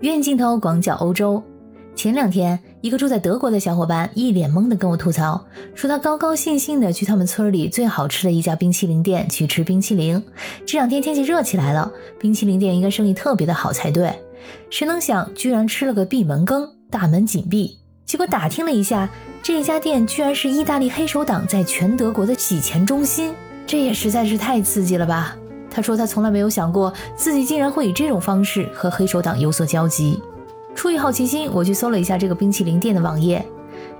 远镜头广角欧洲。前两天，一个住在德国的小伙伴一脸懵的跟我吐槽，说他高高兴兴的去他们村里最好吃的一家冰淇淋店去吃冰淇淋。这两天天气热起来了，冰淇淋店应该生意特别的好才对。谁能想，居然吃了个闭门羹，大门紧闭。结果打听了一下，这家店居然是意大利黑手党在全德国的洗钱中心，这也实在是太刺激了吧。他说他从来没有想过自己竟然会以这种方式和黑手党有所交集。出于好奇心，我去搜了一下这个冰淇淋店的网页。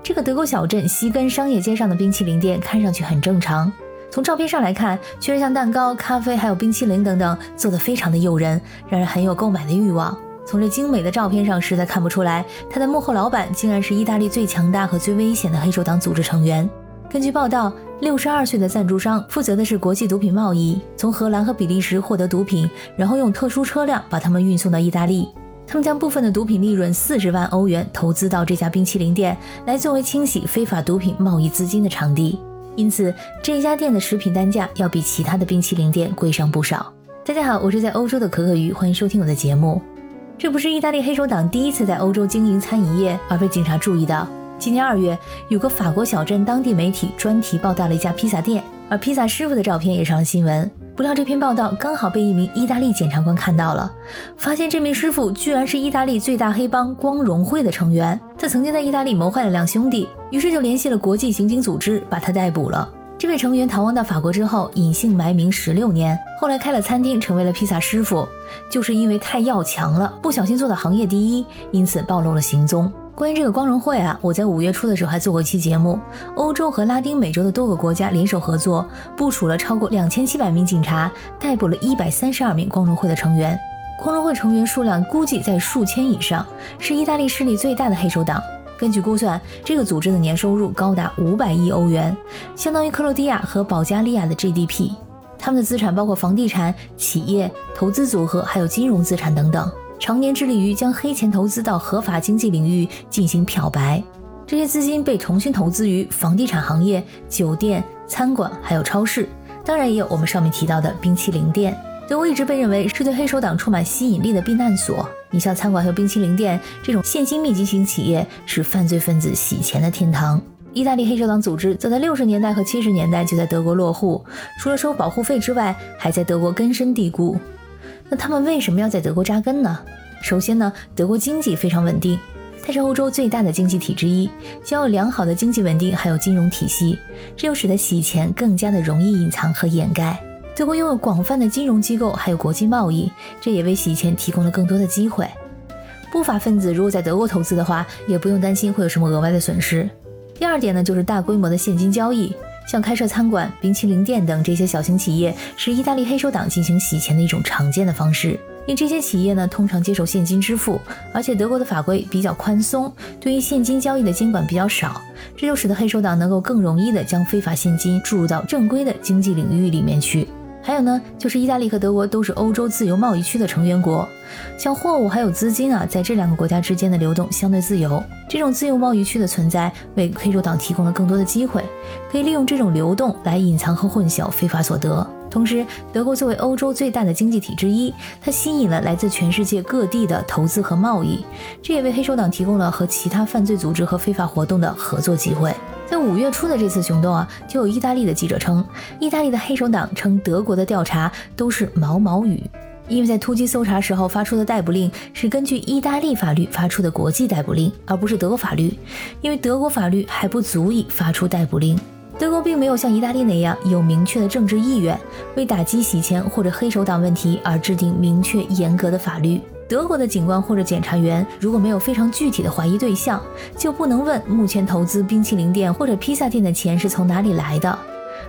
这个德国小镇西根商业街上的冰淇淋店看上去很正常，从照片上来看，确实像蛋糕、咖啡还有冰淇淋等等做得非常的诱人，让人很有购买的欲望。从这精美的照片上，实在看不出来他的幕后老板竟然是意大利最强大和最危险的黑手党组织成员。根据报道，六十二岁的赞助商负责的是国际毒品贸易，从荷兰和比利时获得毒品，然后用特殊车辆把它们运送到意大利。他们将部分的毒品利润四十万欧元投资到这家冰淇淋店，来作为清洗非法毒品贸易资金的场地。因此，这家店的食品单价要比其他的冰淇淋店贵上不少。大家好，我是在欧洲的可可鱼，欢迎收听我的节目。这不是意大利黑手党第一次在欧洲经营餐饮业而被警察注意到。今年二月，有个法国小镇当地媒体专题报道了一家披萨店，而披萨师傅的照片也上了新闻。不料这篇报道刚好被一名意大利检察官看到了，发现这名师傅居然是意大利最大黑帮光荣会的成员，他曾经在意大利谋害了两兄弟，于是就联系了国际刑警组织，把他逮捕了。这位成员逃亡到法国之后，隐姓埋名十六年，后来开了餐厅，成为了披萨师傅，就是因为太要强了，不小心做到行业第一，因此暴露了行踪。关于这个光荣会啊，我在五月初的时候还做过一期节目。欧洲和拉丁美洲的多个国家联手合作，部署了超过两千七百名警察，逮捕了一百三十二名光荣会的成员。光荣会成员数量估计在数千以上，是意大利势力最大的黑手党。根据估算，这个组织的年收入高达五百亿欧元，相当于克罗地亚和保加利亚的 GDP。他们的资产包括房地产、企业、投资组合，还有金融资产等等。常年致力于将黑钱投资到合法经济领域进行漂白，这些资金被重新投资于房地产行业、酒店、餐馆，还有超市，当然也有我们上面提到的冰淇淋店。德国一直被认为是对黑手党充满吸引力的避难所。你像餐馆和冰淇淋店这种现金密集型企业，是犯罪分子洗钱的天堂。意大利黑手党组织早在六十年代和七十年代就在德国落户，除了收保护费之外，还在德国根深蒂固。那他们为什么要在德国扎根呢？首先呢，德国经济非常稳定，它是欧洲最大的经济体之一，拥有良好的经济稳定，还有金融体系，这又使得洗钱更加的容易隐藏和掩盖。德国拥有广泛的金融机构，还有国际贸易，这也为洗钱提供了更多的机会。不法分子如果在德国投资的话，也不用担心会有什么额外的损失。第二点呢，就是大规模的现金交易。像开设餐馆、冰淇淋店等这些小型企业，是意大利黑手党进行洗钱的一种常见的方式。因这些企业呢，通常接受现金支付，而且德国的法规比较宽松，对于现金交易的监管比较少，这就使得黑手党能够更容易的将非法现金注入到正规的经济领域里面去。还有呢，就是意大利和德国都是欧洲自由贸易区的成员国，像货物还有资金啊，在这两个国家之间的流动相对自由。这种自由贸易区的存在，为黑手党提供了更多的机会，可以利用这种流动来隐藏和混淆非法所得。同时，德国作为欧洲最大的经济体之一，它吸引了来自全世界各地的投资和贸易，这也为黑手党提供了和其他犯罪组织和非法活动的合作机会。在五月初的这次行动啊，就有意大利的记者称，意大利的黑手党称德国的调查都是毛毛雨，因为在突击搜查时候发出的逮捕令是根据意大利法律发出的国际逮捕令，而不是德国法律，因为德国法律还不足以发出逮捕令。德国并没有像意大利那样有明确的政治意愿，为打击洗钱或者黑手党问题而制定明确严格的法律。德国的警官或者检察员如果没有非常具体的怀疑对象，就不能问目前投资冰淇淋店或者披萨店的钱是从哪里来的。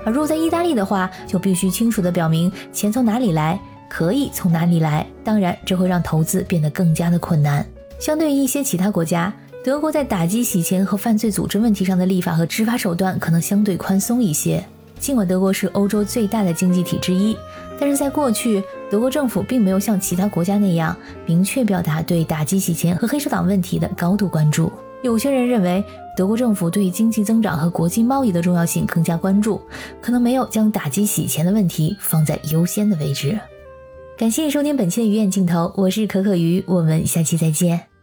而如果在意大利的话，就必须清楚地表明钱从哪里来，可以从哪里来。当然，这会让投资变得更加的困难。相对于一些其他国家，德国在打击洗钱和犯罪组织问题上的立法和执法手段可能相对宽松一些。尽管德国是欧洲最大的经济体之一，但是在过去，德国政府并没有像其他国家那样明确表达对打击洗钱和黑手党问题的高度关注。有些人认为，德国政府对经济增长和国际贸易的重要性更加关注，可能没有将打击洗钱的问题放在优先的位置。感谢收听本期的鱼眼镜头，我是可可鱼，我们下期再见。